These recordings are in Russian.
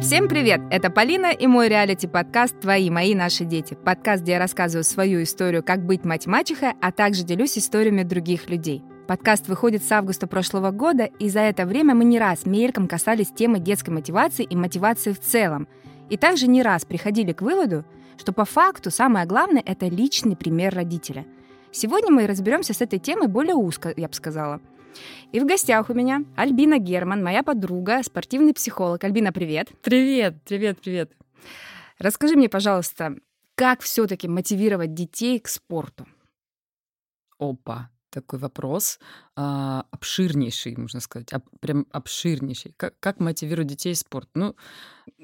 Всем привет! Это Полина и мой реалити-подкаст «Твои, мои, наши дети». Подкаст, где я рассказываю свою историю, как быть мать-мачехой, а также делюсь историями других людей. Подкаст выходит с августа прошлого года, и за это время мы не раз мельком касались темы детской мотивации и мотивации в целом. И также не раз приходили к выводу, что по факту самое главное — это личный пример родителя. Сегодня мы разберемся с этой темой более узко, я бы сказала — и в гостях у меня Альбина Герман, моя подруга, спортивный психолог. Альбина, привет. Привет, привет, привет. Расскажи мне, пожалуйста, как все-таки мотивировать детей к спорту? Опа, такой вопрос а, обширнейший, можно сказать, об, прям обширнейший. Как, как мотивировать детей спорт? Ну,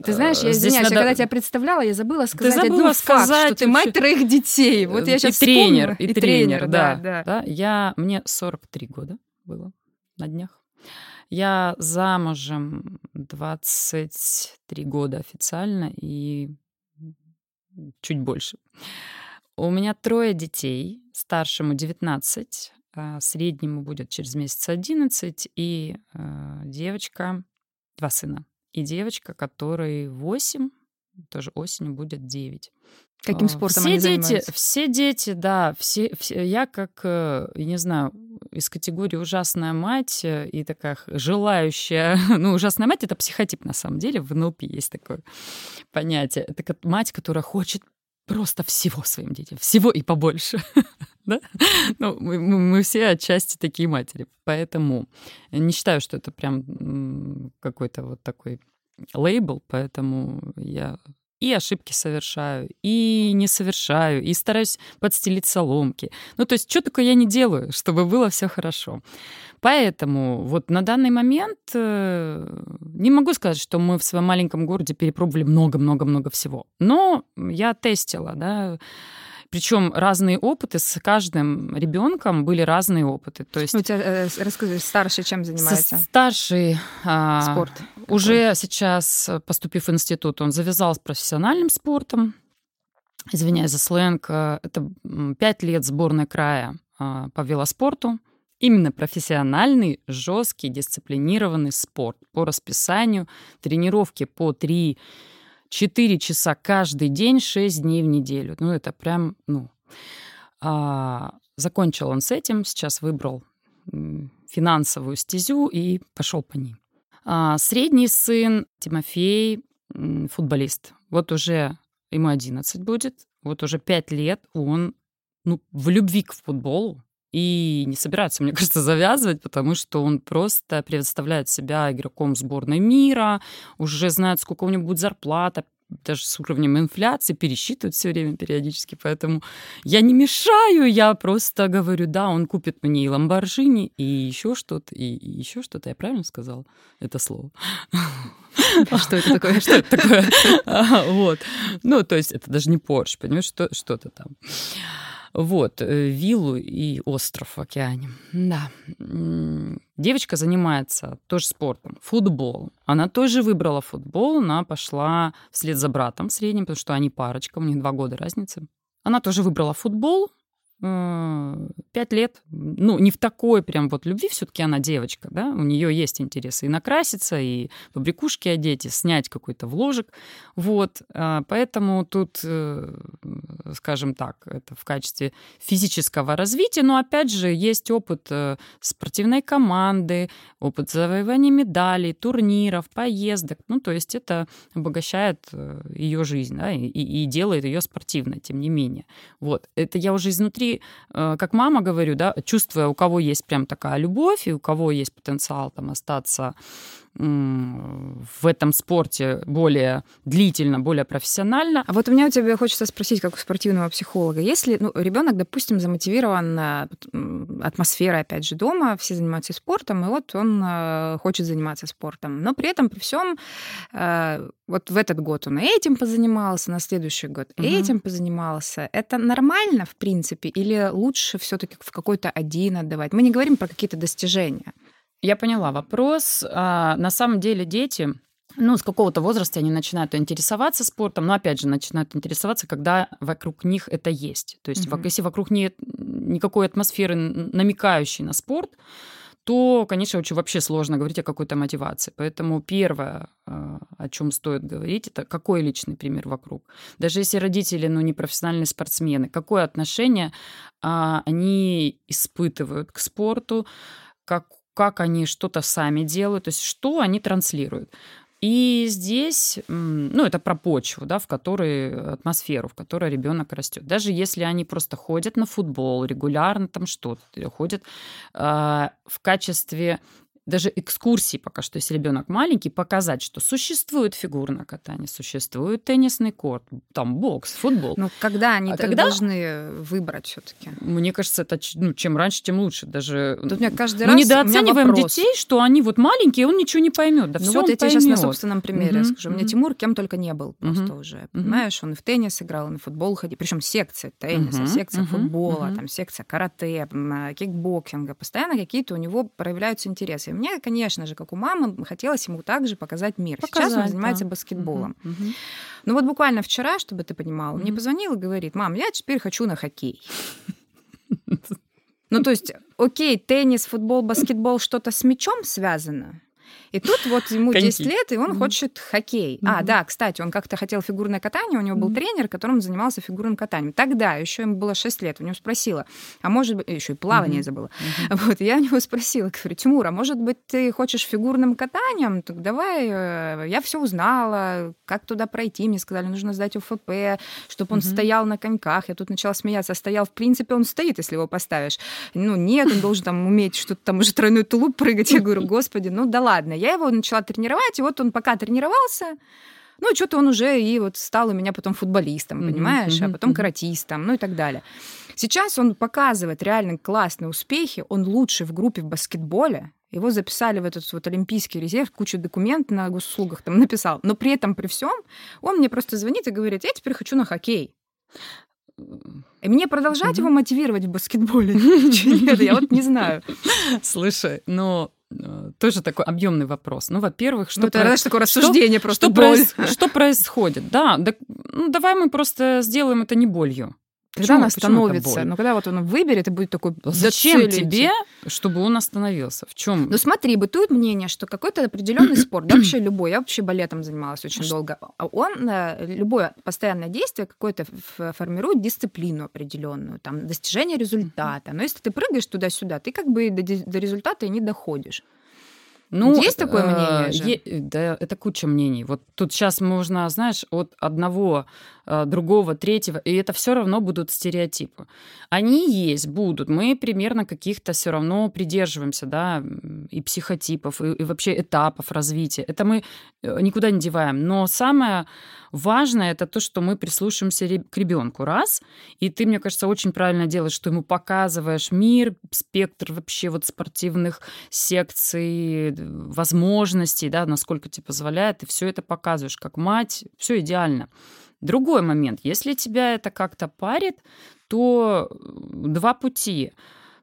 ты знаешь, я извиняюсь, надо... я когда тебя представляла, я забыла сказать ты забыла один сказать, факт, что ты мать троих детей. Вот я сейчас и тренер, и, и тренер, да, да, да. Я мне 43 года было на днях. Я замужем 23 года официально и чуть больше. У меня трое детей, старшему 19, а среднему будет через месяц 11, и э, девочка, два сына, и девочка, которой 8, тоже осенью будет 9. Каким спортом все они дети, занимаются? Все дети, да, все, все, я как, э, я не знаю, из категории ужасная мать э, и такая желающая, ну, ужасная мать — это психотип на самом деле, в НЛП есть такое понятие. Это мать, которая хочет просто всего своим детям, всего и побольше. да? ну, мы, мы все отчасти такие матери. Поэтому не считаю, что это прям какой-то вот такой лейбл, поэтому я и ошибки совершаю, и не совершаю, и стараюсь подстелить соломки. Ну, то есть, что такое я не делаю, чтобы было все хорошо. Поэтому вот на данный момент э, не могу сказать, что мы в своем маленьком городе перепробовали много-много-много всего. Но я тестила, да, причем разные опыты с каждым ребенком были разные опыты. То есть ну, у тебя, э, расскажи, старший чем занимается? Старший а, спорт. Уже сейчас, поступив в институт, он завязал с профессиональным спортом. Извиняюсь за сленг. Э, это пять лет сборной края а, по велоспорту. Именно профессиональный, жесткий, дисциплинированный спорт по расписанию, тренировки по три 4 часа каждый день, 6 дней в неделю. Ну, это прям, ну... А, закончил он с этим, сейчас выбрал финансовую стезю и пошел по ней. А, средний сын Тимофей футболист. Вот уже ему 11 будет, вот уже 5 лет он ну, в любви к футболу, и не собирается, мне кажется, завязывать, потому что он просто представляет себя игроком сборной мира, уже знает, сколько у него будет зарплата, даже с уровнем инфляции, пересчитывает все время периодически, поэтому я не мешаю, я просто говорю, да, он купит мне и Ламборджини, и еще что-то, и, и еще что-то. Я правильно сказала это слово? Что это такое? Что это такое? Вот. Ну, то есть это даже не Порш, понимаешь, что-то там. Вот, э, виллу и остров в океане. Да. Девочка занимается тоже спортом, футболом. Она тоже выбрала футбол, она пошла вслед за братом средним, потому что они парочка, у них два года разницы. Она тоже выбрала футбол, пять лет, ну, не в такой прям вот любви, все-таки она девочка, да, у нее есть интересы и накраситься, и побрякушки одеть, и снять какой-то вложек, вот, а, поэтому тут, э, скажем так, это в качестве физического развития, но опять же есть опыт э, спортивной команды, опыт завоевания медалей, турниров, поездок, ну, то есть это обогащает э, ее жизнь, да, и, и делает ее спортивной, тем не менее, вот, это я уже изнутри внутри, э, как мама говорю, да, чувствуя, у кого есть прям такая любовь и у кого есть потенциал там остаться в этом спорте более длительно, более профессионально. А вот у меня у тебя хочется спросить, как у спортивного психолога, если ну, ребенок, допустим, замотивирован э, атмосферой, опять же, дома, все занимаются спортом, и вот он э, хочет заниматься спортом, но при этом при всем э, вот в этот год он этим позанимался, на следующий год угу. этим позанимался. Это нормально, в принципе, или лучше все-таки в какой-то один отдавать? Мы не говорим про какие-то достижения. Я поняла вопрос. А, на самом деле дети, ну, с какого-то возраста они начинают интересоваться спортом, но опять же начинают интересоваться, когда вокруг них это есть. То есть, угу. если вокруг нет никакой атмосферы, намекающей на спорт, то, конечно, очень вообще сложно говорить о какой-то мотивации. Поэтому первое, а, о чем стоит говорить, это какой личный пример вокруг. Даже если родители, ну, не профессиональные спортсмены, какое отношение а, они испытывают к спорту, как, как они что-то сами делают, то есть что они транслируют. И здесь, ну, это про почву, да, в которой атмосферу, в которой ребенок растет. Даже если они просто ходят на футбол регулярно, там что-то, ходят э, в качестве даже экскурсии пока что, если ребенок маленький, показать, что существует фигурное катание, существует теннисный корт, там бокс, футбол. Ну, когда они а когда... должны выбрать все-таки? Мне кажется, это ну, чем раньше, тем лучше. Даже Тут мне каждый мы раз недооцениваем детей, что они вот маленькие, он ничего не поймет. Да ну вот я тебе сейчас на собственном примере угу, скажу. У меня Тимур кем только не был просто угу, уже. Понимаешь, он и в теннис играл, и в футбол ходил. Причем секция тенниса, угу, секция угу, футбола, угу. там секция карате, кикбоксинга. Постоянно какие-то у него проявляются интересы. Мне, конечно, же, как у мамы, хотелось ему также показать мир. Показать, Сейчас он занимается да. баскетболом. Угу, угу. Ну вот буквально вчера, чтобы ты понимала, угу. мне позвонил и говорит, мам, я теперь хочу на хоккей. Ну, то есть, окей, теннис, футбол, баскетбол, что-то с мячом связано, и тут вот ему Коньки. 10 лет, и он mm-hmm. хочет хоккей. Mm-hmm. А, да, кстати, он как-то хотел фигурное катание, у него был mm-hmm. тренер, которым занимался фигурным катанием. Тогда еще ему было 6 лет, у него спросила, а может быть, еще и плавание mm-hmm. забыла. Mm-hmm. Вот, я у него спросила, говорю, Тимур, а может быть, ты хочешь фигурным катанием? Так давай, э, я все узнала, как туда пройти. Мне сказали, нужно сдать УФП, чтобы он mm-hmm. стоял на коньках. Я тут начала смеяться, стоял, в принципе, он стоит, если его поставишь. Ну, нет, он должен там уметь что-то там уже тройной тулуп прыгать. Я говорю, господи, ну да ладно. Я его начала тренировать, и вот он пока тренировался, ну, что-то он уже и вот стал у меня потом футболистом, mm-hmm, понимаешь, mm-hmm, а потом mm-hmm. каратистом, ну и так далее. Сейчас он показывает реально классные успехи, он лучший в группе в баскетболе, его записали в этот вот олимпийский резерв, кучу документов на госуслугах там написал. Но при этом, при всем, он мне просто звонит и говорит, я теперь хочу на хоккей. И мне продолжать mm-hmm. его мотивировать в баскетболе? Нет, я вот не знаю. Слушай, но Э, тоже такой объемный вопрос. Ну, во-первых, что... Ну, это, про... такое рассуждение что, просто что, проис... что происходит? Да, да, ну, давай мы просто сделаем это не болью. Когда почему, он остановится? Ну, когда вот он выберет и будет такой... Зачем тебе, чтобы он остановился? В чем? Ну, смотри, бытует мнение, что какой-то определенный спорт, да, вообще любой, я вообще балетом занималась очень долго, а он, э, любое постоянное действие какое-то формирует дисциплину определенную, там, достижение результата. Но если ты прыгаешь туда-сюда, ты как бы до, до результата и не доходишь. Ну, есть такое э, мнение? Же? Е- да, это куча мнений. Вот тут сейчас можно, знаешь, от одного другого, третьего, и это все равно будут стереотипы. Они есть, будут. Мы примерно каких-то все равно придерживаемся, да, и психотипов, и, и вообще этапов развития. Это мы э, никуда не деваем. Но самое важное это то, что мы прислушиваемся к ребенку, раз. И ты, мне кажется, очень правильно делаешь, что ему показываешь мир, спектр вообще вот спортивных секций, возможностей, да, насколько тебе позволяет, и все это показываешь как мать, все идеально. Другой момент. Если тебя это как-то парит, то э, два пути.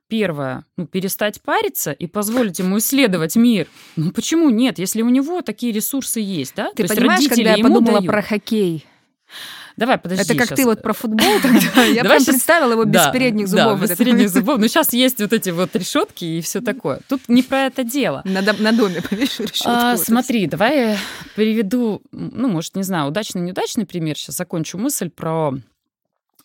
Первое, ну, перестать париться и позволить ему исследовать мир. Ну, почему нет, если у него такие ресурсы есть, да? Ты То понимаешь, когда я подумала дают. про хоккей, Давай, подожди. Это как сейчас. ты вот про футбол тогда. Я прям представила его без передних зубов. Да, без передних зубов. Но сейчас есть вот эти вот решетки и все такое. Тут не про это дело. На, на доме повешу решетку. А, смотри, давай я приведу, ну, может, не знаю, удачный, неудачный пример. Сейчас закончу мысль про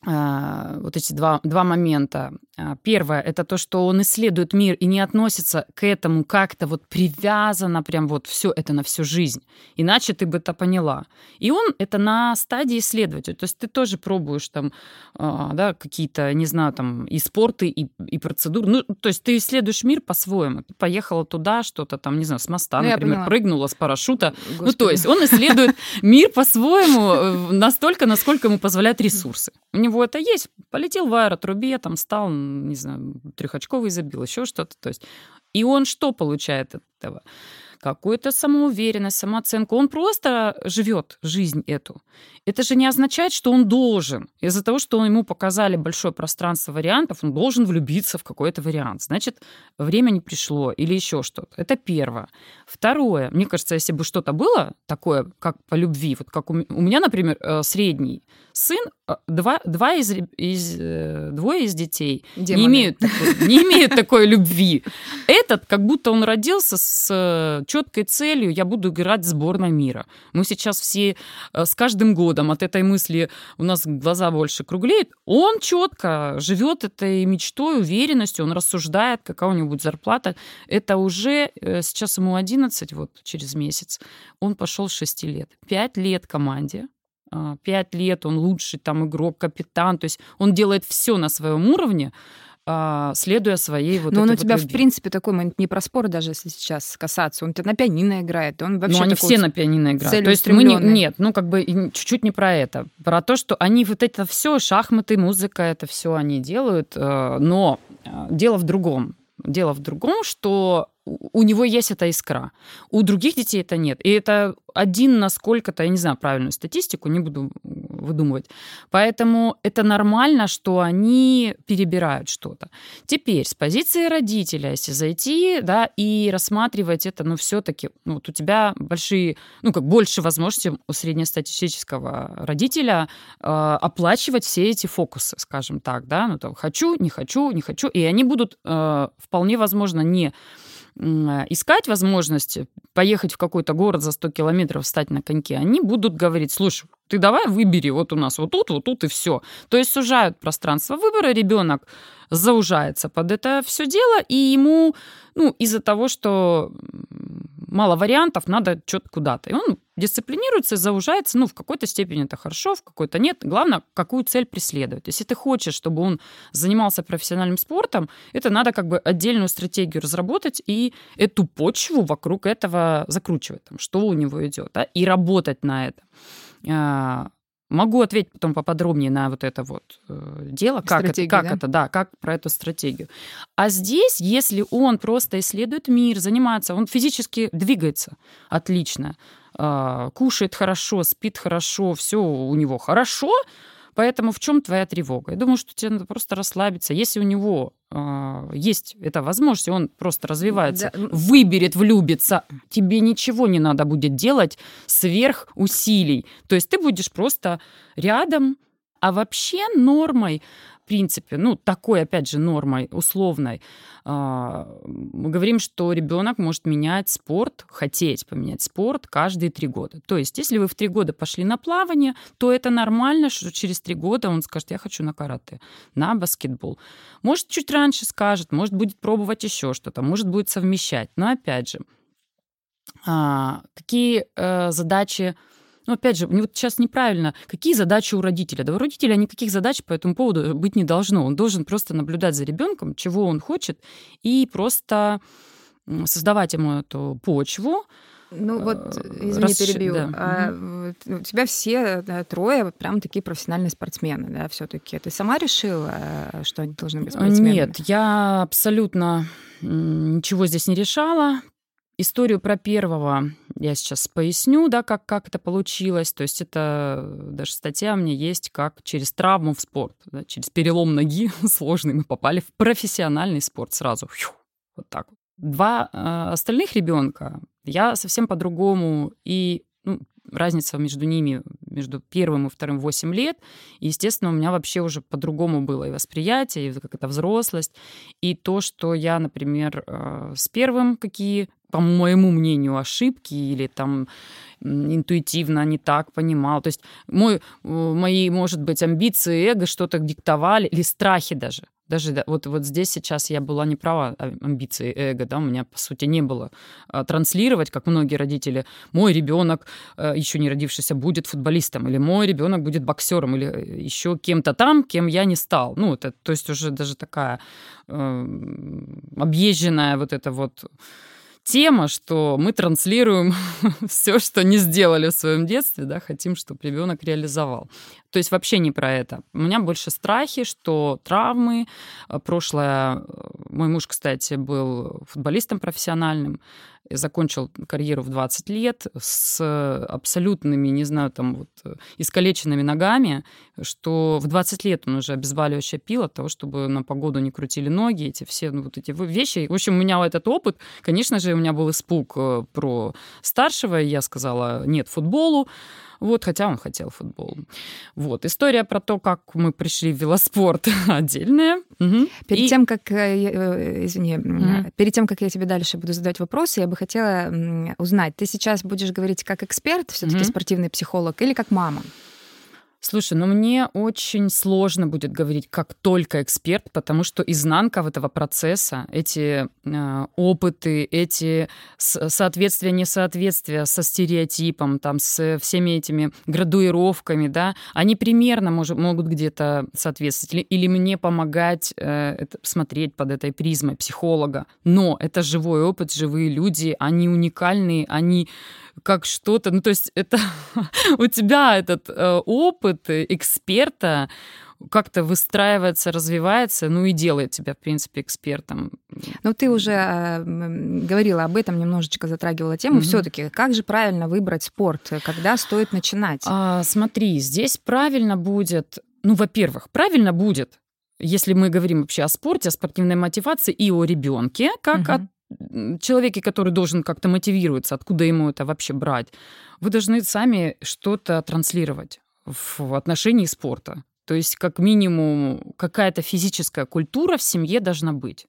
вот эти два, два момента. А, первое — это то, что он исследует мир и не относится к этому как-то вот привязано прям вот все это на всю жизнь. Иначе ты бы это поняла. И он это на стадии исследователя. То есть ты тоже пробуешь там а, да, какие-то, не знаю, там и спорты, и, и процедуры. Ну, то есть ты исследуешь мир по-своему. Ты поехала туда, что-то там, не знаю, с моста, ну, например, прыгнула с парашюта. Господи. Ну, то есть он исследует мир по-своему э, настолько, насколько ему позволяют ресурсы. У него это есть. Полетел в аэротрубе, там стал, не знаю, трехочковый забил, еще что-то. То есть, и он что получает от этого? Какую-то самоуверенность, самооценку. Он просто живет жизнь эту. Это же не означает, что он должен. Из-за того, что ему показали большое пространство вариантов, он должен влюбиться в какой-то вариант. Значит, время не пришло или еще что-то. Это первое. Второе. Мне кажется, если бы что-то было такое, как по любви, вот как у меня, например, э, средний сын, э, два, два из, из, э, двое из детей не имеют, такой, не имеют такой любви. Этот, как будто он родился с четкой целью, я буду играть в сборной мира. Мы сейчас все с каждым годом от этой мысли у нас глаза больше круглеют. Он четко живет этой мечтой, уверенностью, он рассуждает, какая у него будет зарплата. Это уже сейчас ему 11, вот через месяц. Он пошел с 6 лет. 5 лет команде, а, пять лет он лучший там игрок, капитан, то есть он делает все на своем уровне, следуя своей вот Но он у вот тебя, любви. в принципе, такой момент не про спор даже, если сейчас касаться. Он на пианино играет, он вообще Ну, они все на пианино играют. То есть мы не, нет, ну, как бы чуть-чуть не про это. Про то, что они вот это все, шахматы, музыка, это все они делают, э, но э, дело в другом. Дело в другом, что у него есть эта искра. У других детей это нет. И это один на сколько-то, я не знаю правильную статистику, не буду выдумывать. Поэтому это нормально, что они перебирают что-то. Теперь с позиции родителя, если зайти, да, и рассматривать это, ну, все-таки, ну, вот у тебя большие, ну, как больше возможностей у среднестатистического родителя э, оплачивать все эти фокусы, скажем так, да, ну, там, хочу, не хочу, не хочу, и они будут э, вполне возможно не искать возможность поехать в какой-то город за 100 километров, встать на коньки, они будут говорить, слушай, ты давай выбери вот у нас вот тут, вот тут и все. То есть сужают пространство выбора, ребенок заужается под это все дело, и ему, ну, из-за того, что мало вариантов, надо что-то куда-то. И он дисциплинируется заужается. Ну, в какой-то степени это хорошо, в какой-то нет. Главное, какую цель преследует. Если ты хочешь, чтобы он занимался профессиональным спортом, это надо как бы отдельную стратегию разработать и эту почву вокруг этого закручивать, там, что у него идет, да, и работать на это. А, Могу ответить потом поподробнее на вот это вот э, дело, как это, как да? это, да, как про эту стратегию. А здесь, если он просто исследует мир, занимается, он физически двигается отлично, э, кушает хорошо, спит хорошо, все у него хорошо, Поэтому в чем твоя тревога? Я думаю, что тебе надо просто расслабиться. Если у него есть эта возможность, он просто развивается, да. выберет, влюбится, тебе ничего не надо будет делать сверх усилий. То есть ты будешь просто рядом. А вообще нормой принципе, ну, такой, опять же, нормой условной, а, мы говорим, что ребенок может менять спорт, хотеть поменять спорт каждые три года. То есть, если вы в три года пошли на плавание, то это нормально, что через три года он скажет, я хочу на карате, на баскетбол. Может, чуть раньше скажет, может, будет пробовать еще что-то, может, будет совмещать. Но, опять же, а, какие э, задачи но опять же, вот сейчас неправильно. Какие задачи у родителя? Да у родителя никаких задач по этому поводу быть не должно. Он должен просто наблюдать за ребенком, чего он хочет, и просто создавать ему эту почву, ну вот, э, извини, Расш... перебью. Да. А, у тебя все да, трое прям такие профессиональные спортсмены, да, все-таки. Ты сама решила, что они должны быть спортсменами? Нет, я абсолютно ничего здесь не решала. Историю про первого я сейчас поясню, да, как, как это получилось. То есть это даже статья у меня есть, как через травму в спорт, да, через перелом ноги сложный мы попали в профессиональный спорт сразу. Фью, вот так. Два э, остальных ребенка я совсем по-другому и ну, разница между ними, между первым и вторым 8 лет. И, естественно, у меня вообще уже по-другому было и восприятие, и как это взрослость, и то, что я, например, э, с первым какие по моему мнению, ошибки или там интуитивно не так понимал. То есть мой, э, мои, может быть, амбиции, эго что-то диктовали, или страхи даже. Даже вот, вот здесь сейчас я была не права, а, амбиции эго, да, у меня, по сути, не было а, транслировать, как многие родители, мой ребенок, э, еще не родившийся, будет футболистом, или мой ребенок будет боксером, или э, еще кем-то там, кем я не стал. Ну, это, то есть уже даже такая э, объезженная вот эта вот тема, что мы транслируем все, что не сделали в своем детстве, да, хотим, чтобы ребенок реализовал. То есть вообще не про это. У меня больше страхи, что травмы. Прошлое... Мой муж, кстати, был футболистом профессиональным. Закончил карьеру в 20 лет с абсолютными, не знаю, там вот искалеченными ногами, что в 20 лет он уже обезболивающее пил от того, чтобы на погоду не крутили ноги, эти все ну, вот эти вещи. В общем, у меня этот опыт, конечно же, у меня был испуг э, про старшего, я сказала нет футболу, вот, хотя он хотел футбол. Вот. История про то, как мы пришли в велоспорт, отдельная. Угу. Перед И... тем, как, э, извини, угу. перед тем, как я тебе дальше буду задавать вопросы, я бы хотела узнать, ты сейчас будешь говорить как эксперт, все-таки угу. спортивный психолог, или как мама? Слушай, ну мне очень сложно будет говорить как только эксперт, потому что изнанка этого процесса, эти э, опыты, эти соответствия, несоответствия со стереотипом, там, с всеми этими градуировками, да, они примерно мож, могут где-то соответствовать. Или, или мне помогать э, это, смотреть под этой призмой психолога. Но это живой опыт, живые люди, они уникальные, они как что-то. Ну, то есть это у тебя этот э, опыт эксперта как-то выстраивается, развивается, ну и делает тебя, в принципе, экспертом. Ну, ты уже э, говорила об этом, немножечко затрагивала тему. Mm-hmm. Все-таки, как же правильно выбрать спорт? Когда стоит начинать? А, смотри, здесь правильно будет, ну, во-первых, правильно будет, если мы говорим вообще о спорте, о спортивной мотивации и о ребенке, как mm-hmm. о человеке, который должен как-то мотивироваться, откуда ему это вообще брать, вы должны сами что-то транслировать в отношении спорта. То есть, как минимум, какая-то физическая культура в семье должна быть.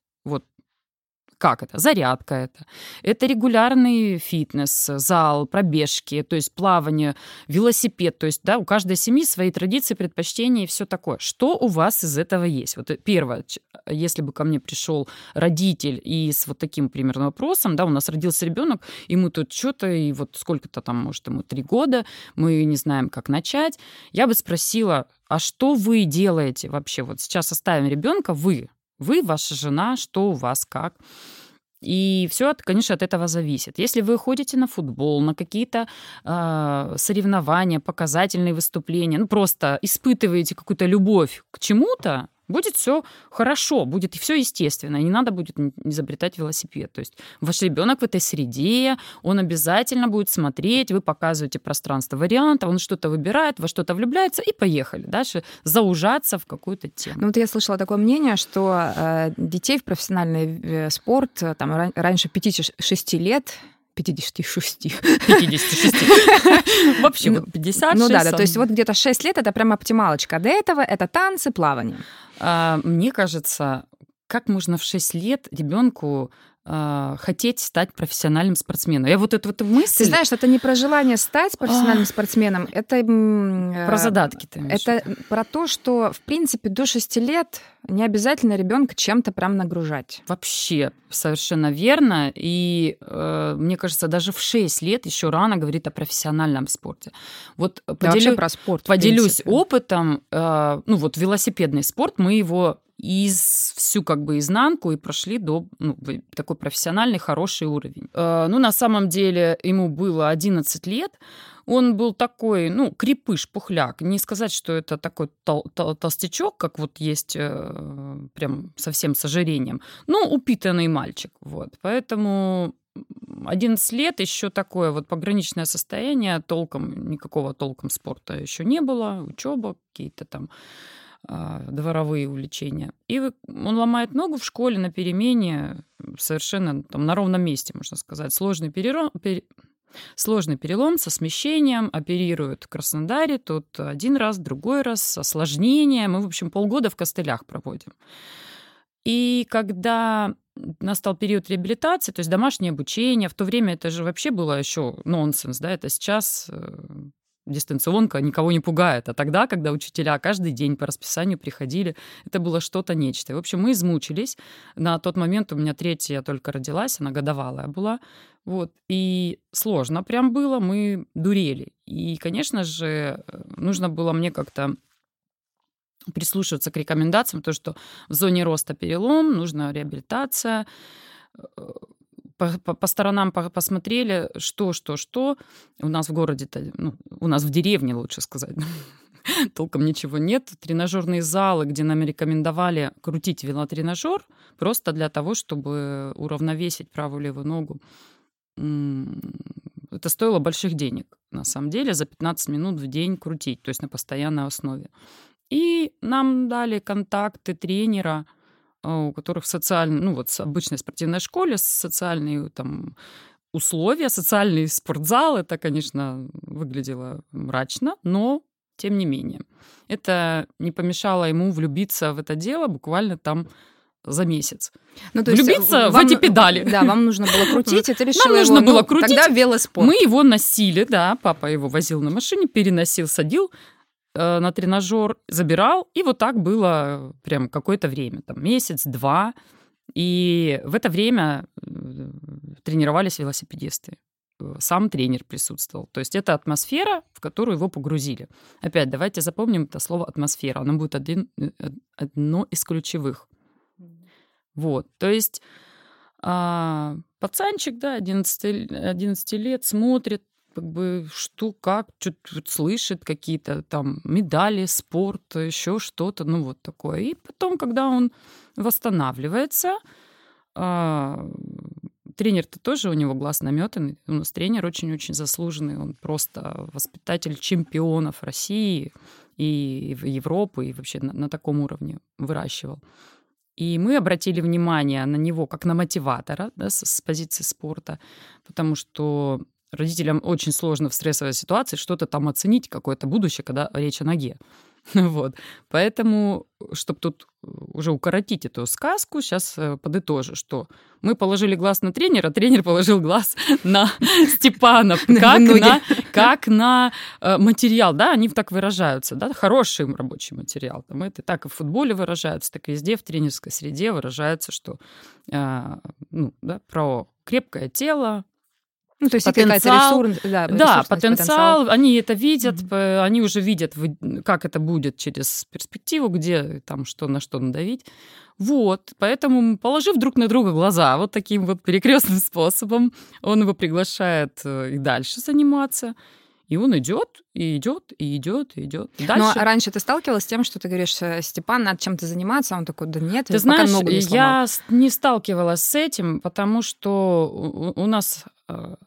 Как это? Зарядка это. Это регулярный фитнес, зал, пробежки, то есть плавание, велосипед. То есть, да, у каждой семьи свои традиции, предпочтения и все такое. Что у вас из этого есть? Вот первое, если бы ко мне пришел родитель и с вот таким примерно вопросом, да, у нас родился ребенок, мы тут что-то, и вот сколько-то там, может, ему три года, мы не знаем, как начать, я бы спросила, а что вы делаете вообще? Вот сейчас оставим ребенка, вы, вы, ваша жена, что у вас, как. И все, конечно, от этого зависит. Если вы ходите на футбол, на какие-то э, соревнования, показательные выступления, ну просто испытываете какую-то любовь к чему-то, будет все хорошо, будет все естественно, и не надо будет изобретать велосипед. То есть ваш ребенок в этой среде, он обязательно будет смотреть, вы показываете пространство вариантов, он что-то выбирает, во что-то влюбляется, и поехали дальше заужаться в какую-то тему. Ну вот я слышала такое мнение, что э, детей в профессиональный э, спорт э, там раньше 5-6 лет 56. 56. Вообще 56. Ну да, да, то есть вот где-то 6 лет это прям оптималочка. До этого это танцы, плавание. А, мне кажется, как можно в 6 лет ребенку э, хотеть стать профессиональным спортсменом. Я вот эту вот мысль... Ты знаешь, это не про желание стать профессиональным спортсменом, это... Э, про задатки ты Это про то, что, в принципе, до 6 лет не обязательно ребенка чем-то прям нагружать. Вообще, совершенно верно. И э, мне кажется, даже в 6 лет еще рано говорить о профессиональном спорте. Вот да, поделю... про спорт. Поделюсь опытом. Э, ну вот велосипедный спорт, мы его из всю как бы изнанку и прошли до ну, такой профессиональный хороший уровень. Э, ну, на самом деле ему было 11 лет, он был такой, ну, крепыш, пухляк. Не сказать, что это такой тол- тол- толстячок, как вот есть э, прям совсем с ожирением, но упитанный мальчик. Вот. Поэтому 11 лет еще такое вот пограничное состояние, толком, никакого толком спорта еще не было, учеба, какие-то там дворовые увлечения. И он ломает ногу в школе на перемене, совершенно там на ровном месте, можно сказать. Сложный перелом, пер... Сложный перелом со смещением, оперируют в Краснодаре, тут один раз, другой раз, с осложнением. Мы, в общем, полгода в костылях проводим. И когда настал период реабилитации, то есть домашнее обучение, в то время это же вообще было еще нонсенс, да, это сейчас э, дистанционка никого не пугает. А тогда, когда учителя каждый день по расписанию приходили, это было что-то нечто. В общем, мы измучились. На тот момент у меня третья только родилась, она годовалая была. Вот. И сложно прям было, мы дурели. И, конечно же, нужно было мне как-то прислушиваться к рекомендациям, то, что в зоне роста перелом, нужна реабилитация, по, по, по сторонам по, посмотрели, что, что, что. У нас в городе-то, ну, у нас в деревне, лучше сказать, толком ничего нет. Тренажерные залы, где нам рекомендовали крутить велотренажер, просто для того, чтобы уравновесить правую левую ногу. это стоило больших денег, на самом деле, за 15 минут в день крутить, то есть на постоянной основе. И нам дали контакты тренера, у которых социальный, ну вот обычной спортивной школе, социальные там условия, социальный спортзал. Это, конечно, выглядело мрачно, но тем не менее. Это не помешало ему влюбиться в это дело буквально там за месяц. Ну, то Влюбиться вам, в эти педали. Да, вам нужно было крутить, и ты решила Нам нужно его, было ну, крутить. Тогда велоспорт. Мы его носили, да, папа его возил на машине, переносил, садил на тренажер, забирал, и вот так было прям какое-то время, там месяц-два. И в это время э, тренировались велосипедисты сам тренер присутствовал. То есть это атмосфера, в которую его погрузили. Опять, давайте запомним это слово атмосфера. Оно будет один, э, одно из ключевых. Вот, то есть а, пацанчик, да, 11, 11 лет, смотрит, как бы что, как, что-то слышит, какие-то там медали, спорт, еще что-то, ну вот такое. И потом, когда он восстанавливается, а, тренер-то тоже у него глаз наметанный. У нас тренер очень-очень заслуженный. Он просто воспитатель чемпионов России и Европы, и вообще на, на таком уровне выращивал. И мы обратили внимание на него как на мотиватора да, с, с позиции спорта, потому что родителям очень сложно в стрессовой ситуации что-то там оценить, какое-то будущее, когда речь о ноге. Вот. Поэтому, чтобы тут уже укоротить эту сказку, сейчас э, подытожу, что мы положили глаз на тренера, тренер положил глаз на Степана, как на, как на э, материал, да, они так выражаются, да, хороший рабочий материал. Там это так и в футболе выражаются, так и везде в тренерской среде выражается, что э, ну, да, про крепкое тело, ну, то есть потенциал, ресурс, да, да потенциал, потенциал, они это видят, mm-hmm. они уже видят, как это будет через перспективу, где там что на что надавить. Вот, поэтому, положив друг на друга глаза вот таким вот перекрестным способом, он его приглашает э, и дальше заниматься. И он идет, и идет, и идет, и идет. Ну, а раньше ты сталкивалась с тем, что ты говоришь, «Э, Степан, надо чем-то заниматься, а он такой, да нет, ты знаешь, ногу не я не сталкивалась с этим, потому что у нас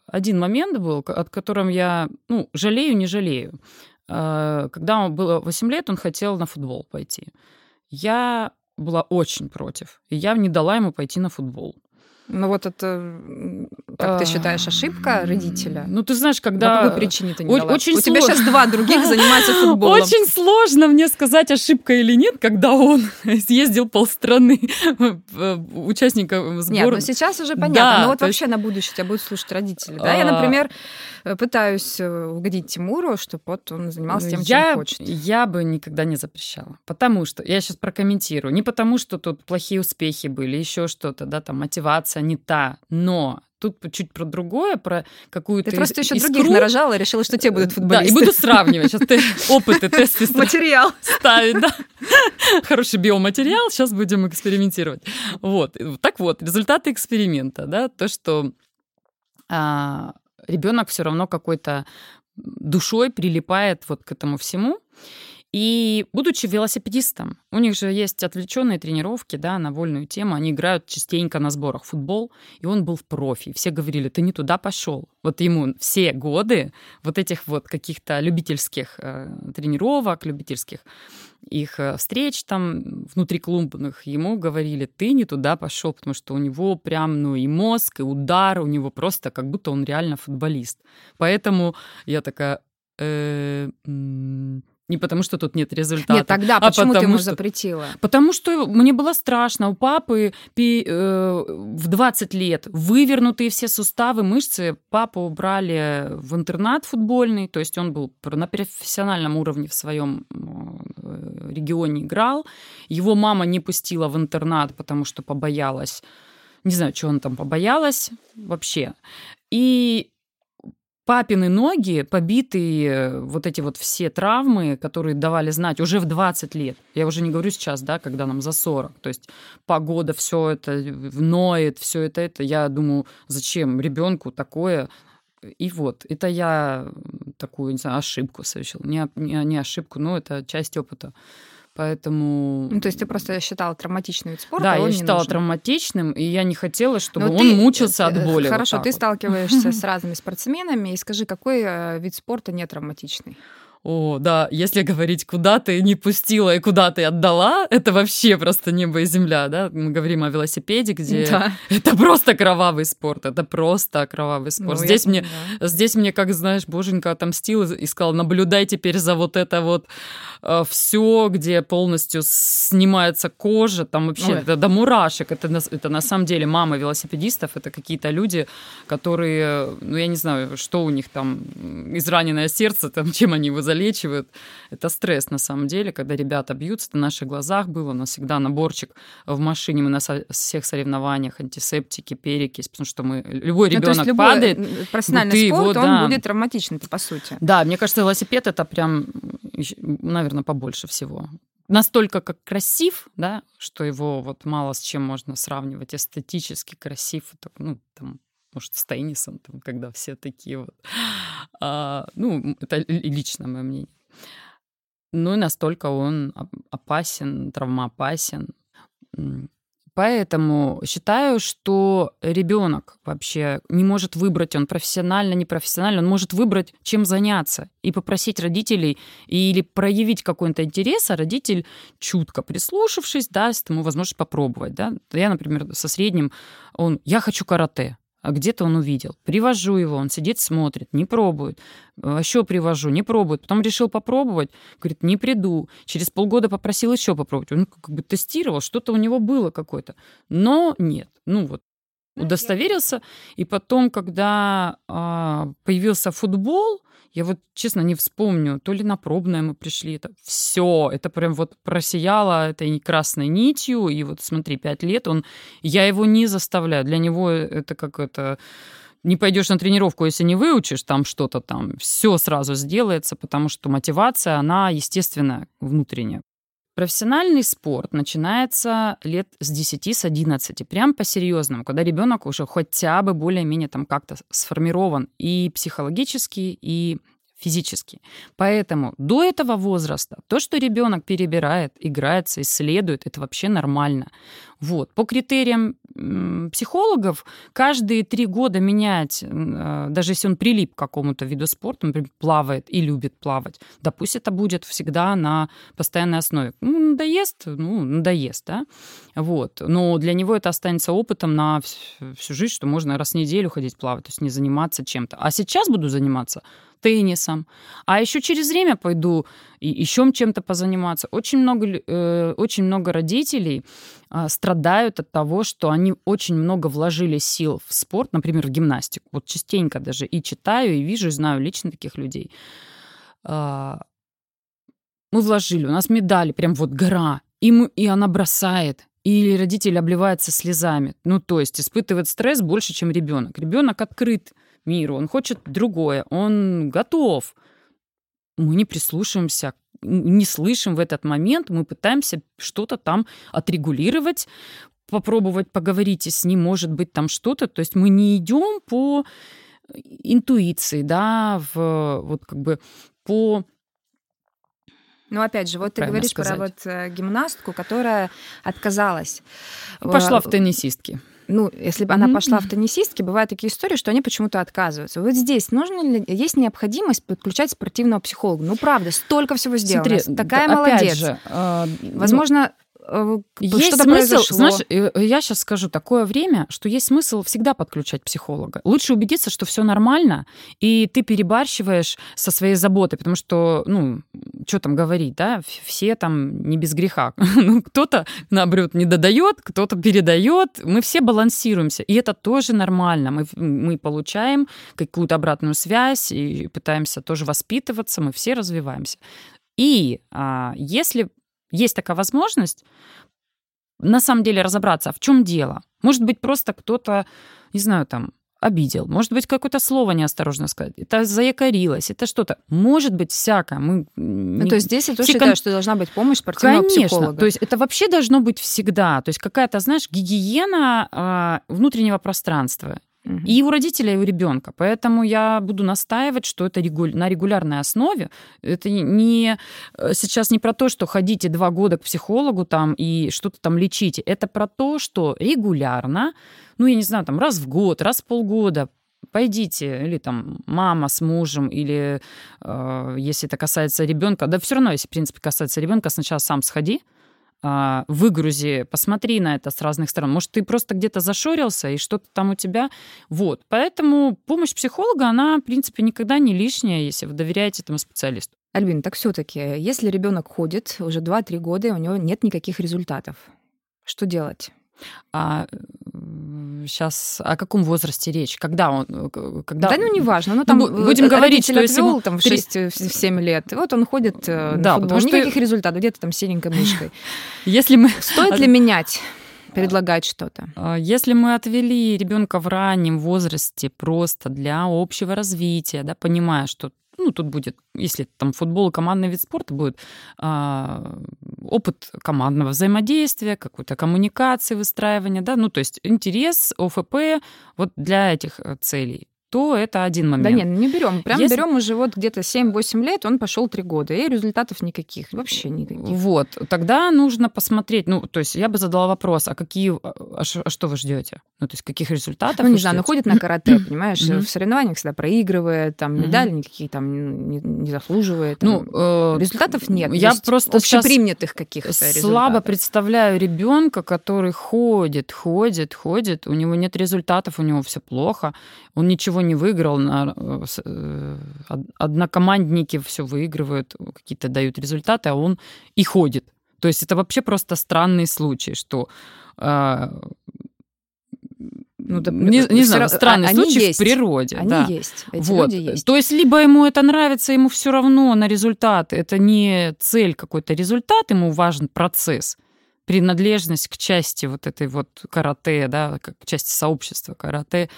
один момент был, от которым я, ну, жалею, не жалею. Э, когда ему было 8 лет, он хотел на футбол пойти. Я была очень против, и я не дала ему пойти на футбол. Ну вот это, как ты считаешь, ошибка родителя? Ну ты знаешь, когда... По какой причине ты не дала? Очень У тебя сейчас два других занимаются футболом. Очень сложно мне сказать, ошибка или нет, когда он съездил полстраны участником сбора. Нет, ну сейчас уже понятно. Да, Но вот вообще есть... на будущее тебя будут слушать родители. Да? Я, а. например, пытаюсь э, угодить Тимуру, чтобы вот он занимался тем, я, чем хочет. Я бы никогда не запрещала. Потому что, я сейчас прокомментирую, не потому что тут плохие успехи были, еще что-то, да, там мотивация не та, но тут чуть про другое, про какую-то Ты просто еще других нарожала и решила, что те будут футболисты. Да, и буду сравнивать. Сейчас ты опыты, тесты Материал. Ставить, да. Хороший биоматериал, сейчас будем экспериментировать. Вот. Так вот, результаты эксперимента, да, то, что а, ребенок все равно какой-то душой прилипает вот к этому всему. И будучи велосипедистом, у них же есть отвлеченные тренировки, да, на вольную тему, они играют частенько на сборах футбол, и он был в профи. Все говорили, ты не туда пошел. Вот ему все годы вот этих вот каких-то любительских э, тренировок, любительских их э, встреч там внутриклубных, ему говорили, ты не туда пошел, потому что у него прям, ну, и мозг, и удар, у него просто как будто он реально футболист. Поэтому я такая, э, не потому, что тут нет результата. Нет, тогда а почему ты ему что... запретила? Потому что мне было страшно. У папы пи, э, в 20 лет вывернутые все суставы, мышцы. Папу убрали в интернат футбольный, то есть он был на профессиональном уровне в своем э, регионе играл. Его мама не пустила в интернат, потому что побоялась не знаю, что он там побоялась вообще. И папины ноги, побитые вот эти вот все травмы, которые давали знать уже в 20 лет. Я уже не говорю сейчас, да, когда нам за 40. То есть погода, все это ноет, все это, это. Я думаю, зачем ребенку такое? И вот, это я такую, не знаю, ошибку совершил. Не, не, не ошибку, но это часть опыта Поэтому... Ну, то есть ты просто считала травматичный вид спорта, Да, а я считала нужен. травматичным, и я не хотела, чтобы Но он ты, мучился от э, боли. вот Хорошо, так ты вот. сталкиваешься с разными спортсменами, и скажи, какой э, вид спорта не травматичный? О, да, если говорить, куда ты не пустила и куда ты отдала, это вообще просто небо и земля, да? Мы говорим о велосипеде, где Да. это просто кровавый спорт, это просто кровавый спорт. Ну, Здесь мне поняла. Здесь мне, как знаешь, боженька отомстил и сказал, наблюдай теперь за вот это вот все, где полностью снимается кожа, там вообще Ой. это до мурашек. Это, на- это на самом деле мамы велосипедистов, это какие-то люди, которые, ну я не знаю, что у них там, израненное сердце, там, чем они его залечивают. Это стресс на самом деле, когда ребята бьются, это на наших глазах было, у нас всегда наборчик в машине, мы на со- всех соревнованиях, антисептики, перекись, потому что мы, любой Ну, ребенок любой падает, профессиональный ты спорт, его, он да. будет травматичный, по сути. да, мне кажется, велосипед это прям, наверное, побольше всего. Настолько как красив, да, что его вот мало с чем можно сравнивать эстетически красив, ну, там, может, с теннисом, там, когда все такие вот. А, ну, это ли- лично мое мнение. Ну и настолько он оп- опасен, травмоопасен. Поэтому считаю, что ребенок вообще не может выбрать, он профессионально, непрофессионально, он может выбрать, чем заняться и попросить родителей или проявить какой-то интерес, а родитель, чутко прислушавшись, даст ему возможность попробовать. Да? Я, например, со средним, он, я хочу карате, а где-то он увидел. Привожу его, он сидит, смотрит, не пробует. Еще привожу, не пробует. Потом решил попробовать, говорит, не приду. Через полгода попросил еще попробовать. Он как бы тестировал, что-то у него было какое-то. Но нет. Ну вот, удостоверился. И потом, когда а, появился футбол, я вот, честно, не вспомню, то ли на пробное мы пришли, это все, это прям вот просияло этой красной нитью, и вот смотри, пять лет он, я его не заставляю, для него это как это, не пойдешь на тренировку, если не выучишь там что-то там, все сразу сделается, потому что мотивация, она естественная, внутренняя. Профессиональный спорт начинается лет с 10, с 11, прям по-серьезному, когда ребенок уже хотя бы более-менее там как-то сформирован и психологически, и физически. Поэтому до этого возраста то, что ребенок перебирает, играется, исследует, это вообще нормально. Вот. По критериям психологов, каждые три года менять, э, даже если он прилип к какому-то виду спорта, например, плавает и любит плавать, да пусть это будет всегда на постоянной основе. Ну, надоест, ну, надоест, да? Вот. Но для него это останется опытом на вс- всю жизнь, что можно раз в неделю ходить плавать, то есть не заниматься чем-то. А сейчас буду заниматься теннисом. А еще через время пойду и еще чем-то позаниматься. Очень много, э, очень много родителей а, страдают от того, что они очень много вложили сил в спорт, например, в гимнастику. Вот частенько даже и читаю, и вижу, и знаю лично таких людей. А, Мы вложили, у нас медали, прям вот гора, и, мы, и она бросает, или родитель обливается слезами. Ну, то есть испытывает стресс больше, чем ребенок. Ребенок открыт миру, он хочет другое, он готов. Мы не прислушиваемся, не слышим в этот момент, мы пытаемся что-то там отрегулировать, попробовать поговорить с ним, может быть, там что-то. То есть мы не идем по интуиции, да, в, вот как бы по Ну, опять же, вот ты говоришь сказать. про вот э, гимнастку, которая отказалась. пошла Э, в теннисистки. Ну, если бы она пошла в теннисистки, бывают такие истории, что они почему-то отказываются. Вот здесь нужно ли, есть необходимость подключать спортивного психолога? Ну, правда, столько всего сделано. Смотри, Такая да, молодец. же, ну, Возможно, э, Есть что-то смысл, произошло. знаешь, э, я сейчас скажу такое время, что есть смысл всегда подключать психолога. Лучше убедиться, что все нормально, и ты перебарщиваешь со своей заботой, потому что, ну, что там говорить, да, все там не без греха. Ну, кто-то, наоборот, не додает, кто-то передает. Мы все балансируемся, и это тоже нормально. Мы, мы получаем какую-то обратную связь и пытаемся тоже воспитываться, мы все развиваемся. И а, если есть такая возможность, на самом деле разобраться, а в чем дело. Может быть, просто кто-то, не знаю, там, обидел. Может быть, какое-то слово неосторожно сказать. Это заякорилось, это что-то. Может быть, всякое. Мы Ну, то есть здесь я тоже все считаю, что должна быть помощь спортивного Конечно. психолога. То есть это вообще должно быть всегда. То есть какая-то, знаешь, гигиена а, внутреннего пространства. И у родителя, и у ребенка. Поэтому я буду настаивать, что это регуль... на регулярной основе. Это не э, сейчас не про то, что ходите два года к психологу там и что-то там лечите. Это про то, что регулярно, ну, я не знаю, там раз в год, раз в полгода пойдите, или там мама с мужем, или э, если это касается ребенка, да все равно, если, в принципе, касается ребенка, сначала сам сходи, выгрузи, посмотри на это с разных сторон. Может, ты просто где-то зашорился, и что-то там у тебя. Вот. Поэтому помощь психолога, она, в принципе, никогда не лишняя, если вы доверяете этому специалисту. Альбин, так все-таки, если ребенок ходит уже 2-3 года, и у него нет никаких результатов, что делать? А сейчас о каком возрасте речь? Когда он? Э, когда... Да, ну неважно. Ну, там ну, будем говорить, что если ему... там в 6-7 лет, и вот он ходит э, да, на футбол, никаких что... результатов, где-то там серенькой мышкой. Если мы... Стоит ли менять? предлагать что-то. А, если мы отвели ребенка в раннем возрасте просто для общего развития, да, понимая, что ну, тут будет, если там футбол и командный вид спорта, будет а, опыт командного взаимодействия, какой-то коммуникации, выстраивания, да, ну, то есть интерес, ОФП вот для этих э, целей то это один момент. Да нет, не берем. Прям Если... берем уже вот где-то 7-8 лет, он пошел 3 года, и результатов никаких, вообще никаких. Вот, тогда нужно посмотреть, ну, то есть я бы задала вопрос, а какие, а, а, а что вы ждете? Ну, то есть каких результатов? Ну, не знаю, ну ходит на карате, понимаешь, в соревнованиях всегда проигрывает, там медали никакие там не, не заслуживает. Ну, э, результатов нет. Я просто общепринятых каких-то слабо представляю ребенка, который ходит, ходит, ходит, у него нет результатов, у него все плохо, он ничего не выиграл, на, э, э, однокомандники все выигрывают, какие-то дают результаты, а он и ходит. То есть это вообще просто странный случай, что э, ну, да, не, не знаю, странный а, случай есть. в природе. Они да. есть. Эти вот. люди есть. То есть либо ему это нравится, ему все равно на результат. Это не цель какой-то результат, ему важен процесс принадлежность к части вот этой вот карате, да, к части сообщества карате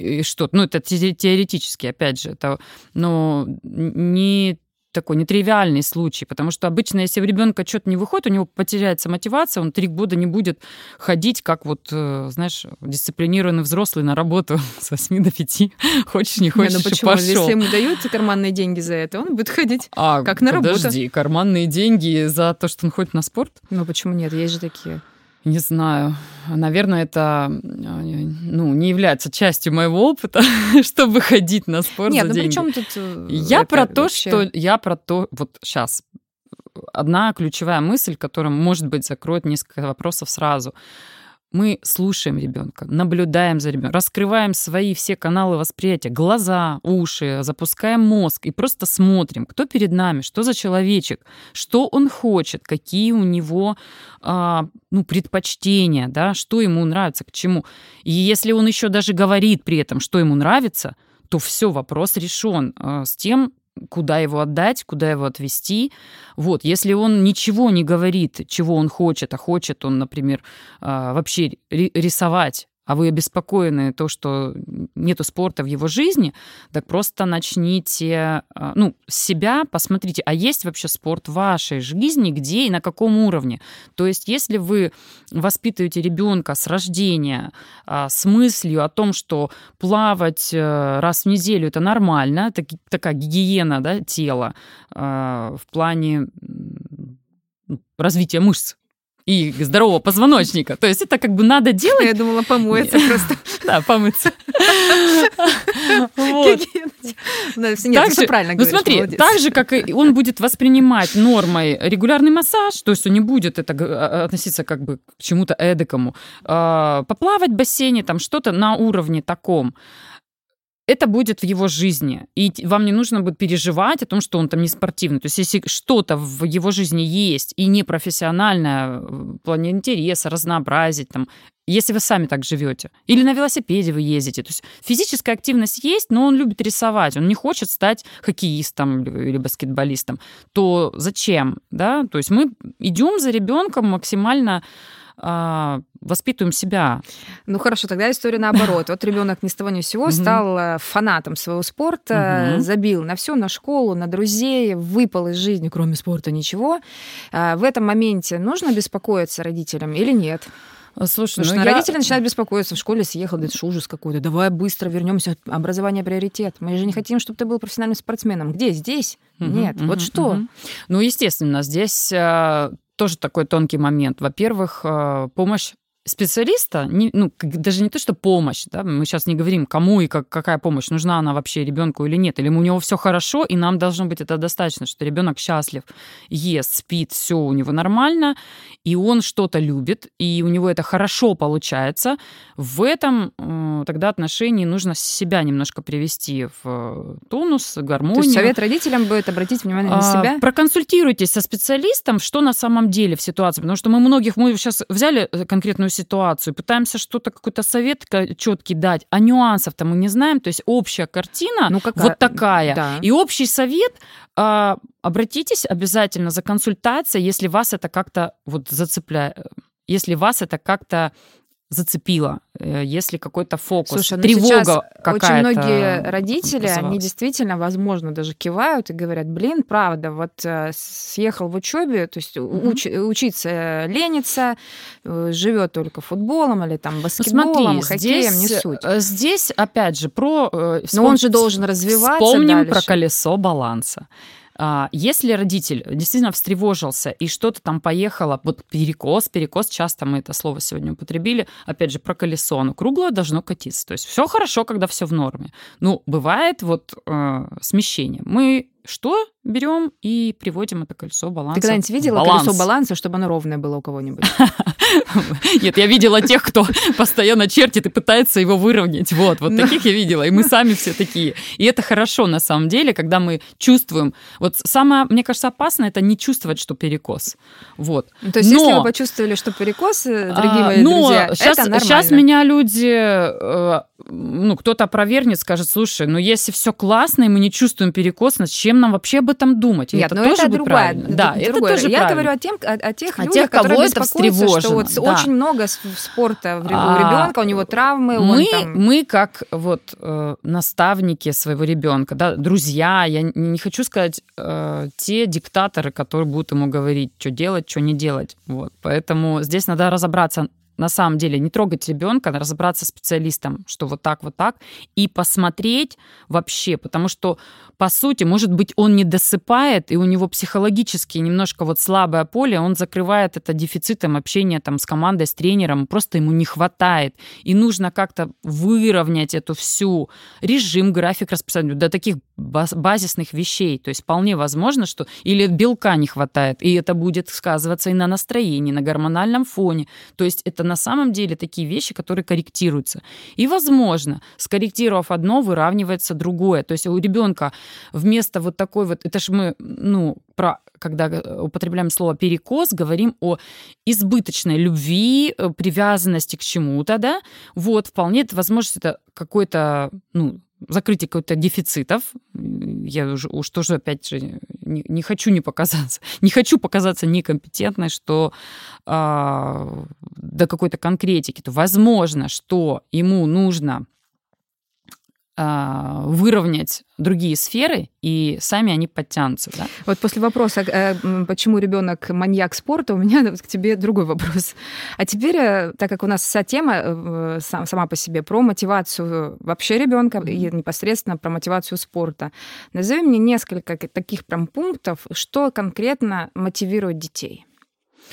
и что-то. Ну, это теоретически, опять же, это, но не такой нетривиальный случай, потому что обычно, если у ребенка что-то не выходит, у него потеряется мотивация, он три года не будет ходить, как вот, э, знаешь, дисциплинированный взрослый на работу с 8 до 5. Хочешь, не хочешь, не, ну почему? пошел. Если ему даются карманные деньги за это, он будет ходить а, как на подожди, работу. Подожди, карманные деньги за то, что он ходит на спорт? Ну почему нет? Есть же такие. Не знаю. Наверное, это ну, не является частью моего опыта, чтобы ходить на спорт Нет, за ну деньги. при чем тут э, Я про то, вообще... что... Я про то... Вот сейчас. Одна ключевая мысль, которая, может быть, закроет несколько вопросов сразу мы слушаем ребенка, наблюдаем за ребенком, раскрываем свои все каналы восприятия, глаза, уши, запускаем мозг и просто смотрим, кто перед нами, что за человечек, что он хочет, какие у него а, ну, предпочтения, да, что ему нравится, к чему. И если он еще даже говорит при этом, что ему нравится, то все, вопрос решен а, с тем, куда его отдать, куда его отвести. Вот, если он ничего не говорит, чего он хочет, а хочет он, например, а, вообще рисовать, а вы обеспокоены то, что нету спорта в его жизни, так просто начните, а, ну, себя посмотрите, а есть вообще спорт в вашей жизни, где и на каком уровне. То есть, если вы воспитываете ребенка с рождения а, с мыслью о том, что плавать э, раз в неделю это нормально, так, такая гигиена да, тела а, в плане развития мышц, и здорового позвоночника. То есть это как бы надо делать. Я думала, помоется просто. Да, помыться. Нет, все правильно Ну смотри, так же, как и он будет воспринимать нормой регулярный массаж, то есть он не будет это а, относиться как бы к чему-то эдакому, а, поплавать в бассейне, там что-то на уровне таком это будет в его жизни. И вам не нужно будет переживать о том, что он там не спортивный. То есть если что-то в его жизни есть и не профессиональное в плане интереса, разнообразить, там, если вы сами так живете. Или на велосипеде вы ездите. То есть физическая активность есть, но он любит рисовать. Он не хочет стать хоккеистом или баскетболистом. То зачем? Да? То есть мы идем за ребенком максимально а, воспитываем себя. Ну хорошо, тогда история наоборот. Вот ребенок ни с того ни с сего стал э, фанатом своего спорта, забил на все, на школу, на друзей, выпал из жизни, кроме спорта, ничего. А, в этом моменте нужно беспокоиться родителям или нет? Слушай, Потому ну что я- родители начинают беспокоиться, в школе съехал, это ж ужас какой-то, давай быстро вернемся, образование приоритет. Мы же не хотим, чтобы ты был профессиональным спортсменом. Где? Здесь? Мгм, Нет. мгм, Вот что? мгм. Ну, естественно, здесь э, тоже такой тонкий момент. Во-первых, э, помощь специалиста, не- ну, даже не то, что помощь, да, мы сейчас не говорим, кому и как, какая помощь, нужна она вообще ребенку или нет, или у него все хорошо, и нам должно быть это достаточно, что ребенок счастлив, ест, спит, все у него нормально, и он что-то любит, и у него это хорошо получается. В этом э, тогда отношении нужно себя немножко привести в э, тонус, гармонию. То есть совет родителям будет обратить внимание на А, себя? Проконсультируйтесь со специалистом, что на самом деле в ситуации. Потому что мы многих, мы сейчас взяли э, конкретную ситуацию, пытаемся что-то, какой-то совет четкий дать, а нюансов-то мы не знаем. То есть общая картина Ну, какая- вот такая. Да. И общий совет, а, обратитесь обязательно за консультацией, если вас это как-то вот зацепляет, если вас это как-то зацепило, э, если какой-то фокус, Слушай, ну тревога какая-то. очень многие родители, они действительно, возможно, даже кивают и говорят, блин, правда, вот э, съехал в учебе, то есть Мгм. уч- учиться ленится, живет только футболом или там Ну, баскетболом, смотри, хоккеем, здесь, не суть. э, Здесь, опять же, про... э, Но он вспом- же должен развиваться Вспомним дальше. про колесо баланса. А, Если родитель действительно встревожился и что-то там поехало, вот перекос, перекос, часто мы это слово сегодня употребили, опять же, про колесо, оно круглое должно катиться. То есть все хорошо, когда все в норме. Ну, бывает вот э, смещение. Мы что берем и приводим это колесо баланса. Ты когда-нибудь видела баланс. колесо баланса, чтобы оно ровное было у кого-нибудь? Нет, я видела тех, кто постоянно чертит и пытается его выровнять. Вот, вот таких я видела. И мы сами все такие. И это хорошо на самом деле, когда мы чувствуем. Вот самое, мне кажется, опасное это не чувствовать, что перекос. Вот. Ну, То есть, если вы почувствовали, что перекос, э, дорогие А, мои но друзья, сейчас меня люди, э, ну, кто-то опровергнет, скажет, слушай, ну, если все классно, и мы не чувствуем перекос, значит, чем нам вообще об этом думать? И Нет, это ну тоже это другая. Да, это другое. тоже Я правильно. говорю о, тем, о, о тех О людях, тех, которые это беспокоятся, что вот да. очень много спорта у А, ребенка, у него травмы, мы, там... мы как вот э, наставники своего ребенка, да, друзья, я не- не хочу сказать э, те диктаторы, которые будут ему говорить, что делать, что не делать. Вот. Поэтому здесь надо разобраться на самом деле не трогать ребенка, разобраться с специалистом, что вот так, вот так, и посмотреть вообще, потому что, по сути, может быть, он не досыпает, и у него психологически немножко вот слабое поле, он закрывает это дефицитом общения там с командой, с тренером, просто ему не хватает, и нужно как-то выровнять эту всю режим, график расписания. До таких базисных вещей, то есть вполне возможно, что или белка не хватает, и это будет сказываться и на настроении, на гормональном фоне, то есть это на самом деле такие вещи, которые корректируются. И, возможно, скорректировав одно, выравнивается другое. То есть у ребенка вместо вот такой вот, это же мы, ну, про когда употребляем слово перекос, говорим о избыточной любви, э, привязанности к чему-то, да, вот, вполне это возможность это какой-то, ну, закрытие какой-то дефицитов. Я уже, уж тоже, опять же, не, не хочу не показаться, не хочу показаться некомпетентной, что а, до какой-то конкретики. То возможно, что ему нужно выровнять другие сферы, и сами они подтянутся. Да? Вот после вопроса, э, почему ребенок маньяк спорта, у меня к тебе другой вопрос. А теперь, э, так как у нас вся тема э, сам- сама по себе про мотивацию вообще ребенка и непосредственно про мотивацию спорта, назови мне несколько таких прям пунктов, что конкретно мотивирует детей.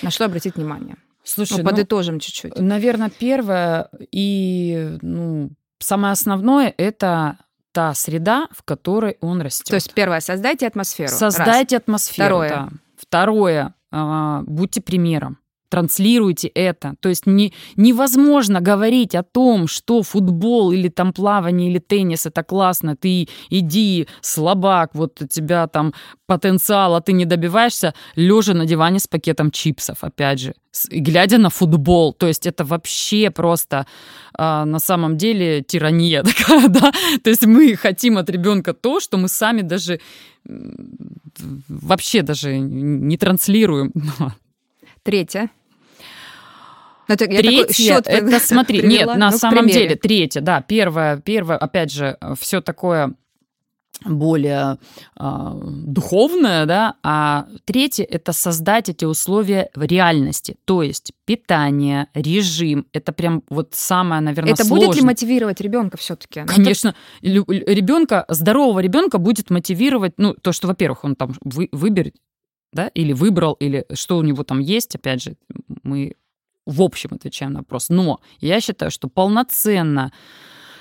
На что обратить внимание? Слушай, ну, ну, подытожим чуть-чуть. Наверное, первое и ну, самое основное это та среда, в которой он растет. То есть первое, создайте атмосферу. Раз. Создайте атмосферу. Второе. да. Второе, а, будьте примером. Транслируйте это. То есть не, невозможно говорить о том, что футбол или там плавание или теннис это классно, ты иди, слабак, вот у тебя там потенциал, а ты не добиваешься, лежа на диване с пакетом чипсов, опять же, с- глядя на футбол. То есть это вообще просто а, на самом деле тирания такая, да. То есть мы хотим от ребенка то, что мы сами даже вообще даже не транслируем. Третье. Ну, это такой Третье, счёт это смотри, привела. нет, на Ну, самом деле, третье, да, первое, первое, опять же, все такое более э, духовное, да, а третье это создать эти условия в реальности, то есть питание, режим, это прям вот самое, наверное, это сложное. будет ли мотивировать ребенка все-таки? Конечно, это... ребенка здорового ребенка будет мотивировать, ну то, что, во-первых, он там вы, выберет, да, или выбрал, или что у него там есть, опять же, мы в общем отвечаем на вопрос. Но я считаю, что полноценно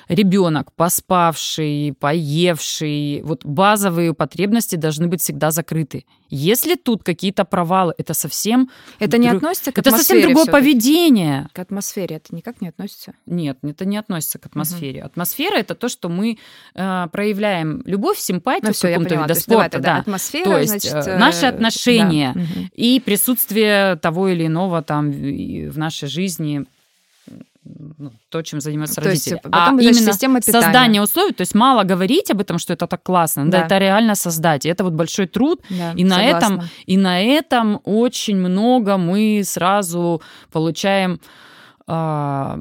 ребенок, поспавший, поевший, вот базовые потребности должны быть всегда закрыты. Если тут какие-то провалы, это совсем... Это не относится к Это совсем другое поведение. К атмосфере это никак не относится? Нет, это не относится к атмосфере. Угу. Атмосфера — это то, что мы э, проявляем любовь, симпатию ну, все, к какому-то виду спорта. Да. Атмосфера, то есть значит, э, наши отношения да. и присутствие того или иного там в нашей жизни то, чем занимаются то родители. Есть, а именно система питания. создание условий, то есть мало говорить об этом, что это так классно, да, да это реально создать. И это вот большой труд, да, и на этом и на этом очень много мы сразу получаем. А,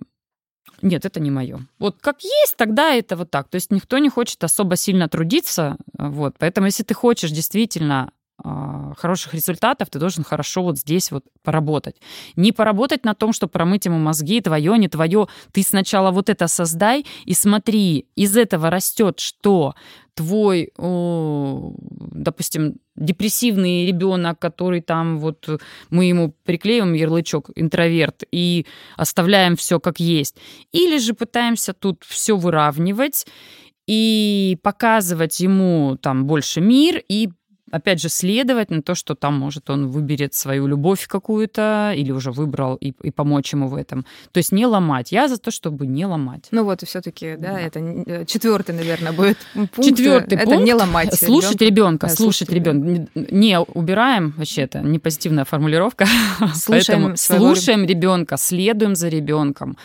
нет, это не мое. Вот как есть, тогда это вот так. То есть никто не хочет особо сильно трудиться, вот. Поэтому если ты хочешь действительно а, хороших результатов, ты должен хорошо вот здесь вот поработать. Не поработать на том, что промыть ему мозги, твое, не твое. Ты сначала вот это создай и смотри, из этого растет что? Твой, о, допустим, депрессивный ребенок, который там вот мы ему приклеим ярлычок интроверт и оставляем все как есть. Или же пытаемся тут все выравнивать и показывать ему там больше мир и опять же, следовать на то, что там, может, он выберет свою любовь какую-то или уже выбрал и, и помочь ему в этом. То есть не ломать. Я за то, чтобы не ломать. Ну вот и все-таки, да, да. это э, четвертый, наверное, будет пункт. Четвертый это пункт. не ломать. Слушать ребенка, да, слушать ребенка. Не убираем вообще это не позитивная формулировка. Слушаем, слушаем ребенка, следуем за ребенком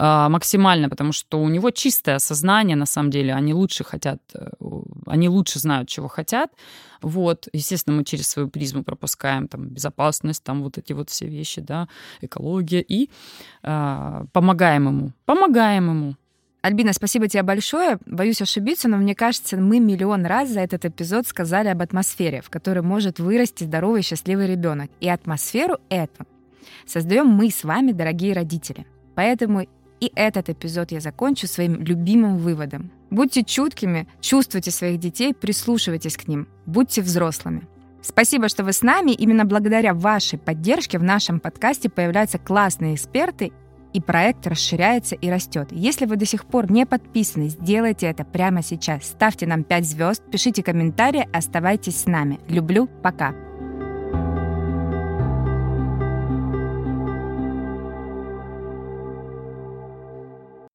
а, максимально, потому что у него чистое сознание, на самом деле, они лучше хотят, э, они лучше знают, чего хотят. Вот, естественно, мы через свою призму пропускаем там безопасность, там вот эти вот все вещи, да, экология и э, помогаем ему, помогаем ему. Альбина, спасибо тебе большое. Боюсь ошибиться, но мне кажется, мы миллион раз за этот эпизод сказали об атмосфере, в которой может вырасти здоровый счастливый ребенок. И атмосферу эту создаем мы с вами, дорогие родители. Поэтому и этот эпизод я закончу своим любимым выводом. Будьте чуткими, чувствуйте своих детей, прислушивайтесь к ним, будьте взрослыми. Спасибо, что вы с нами. Именно благодаря вашей поддержке в нашем подкасте появляются классные эксперты, и проект расширяется и растет. Если вы до сих пор не подписаны, сделайте это прямо сейчас. Ставьте нам 5 звезд, пишите комментарии, оставайтесь с нами. Люблю, пока.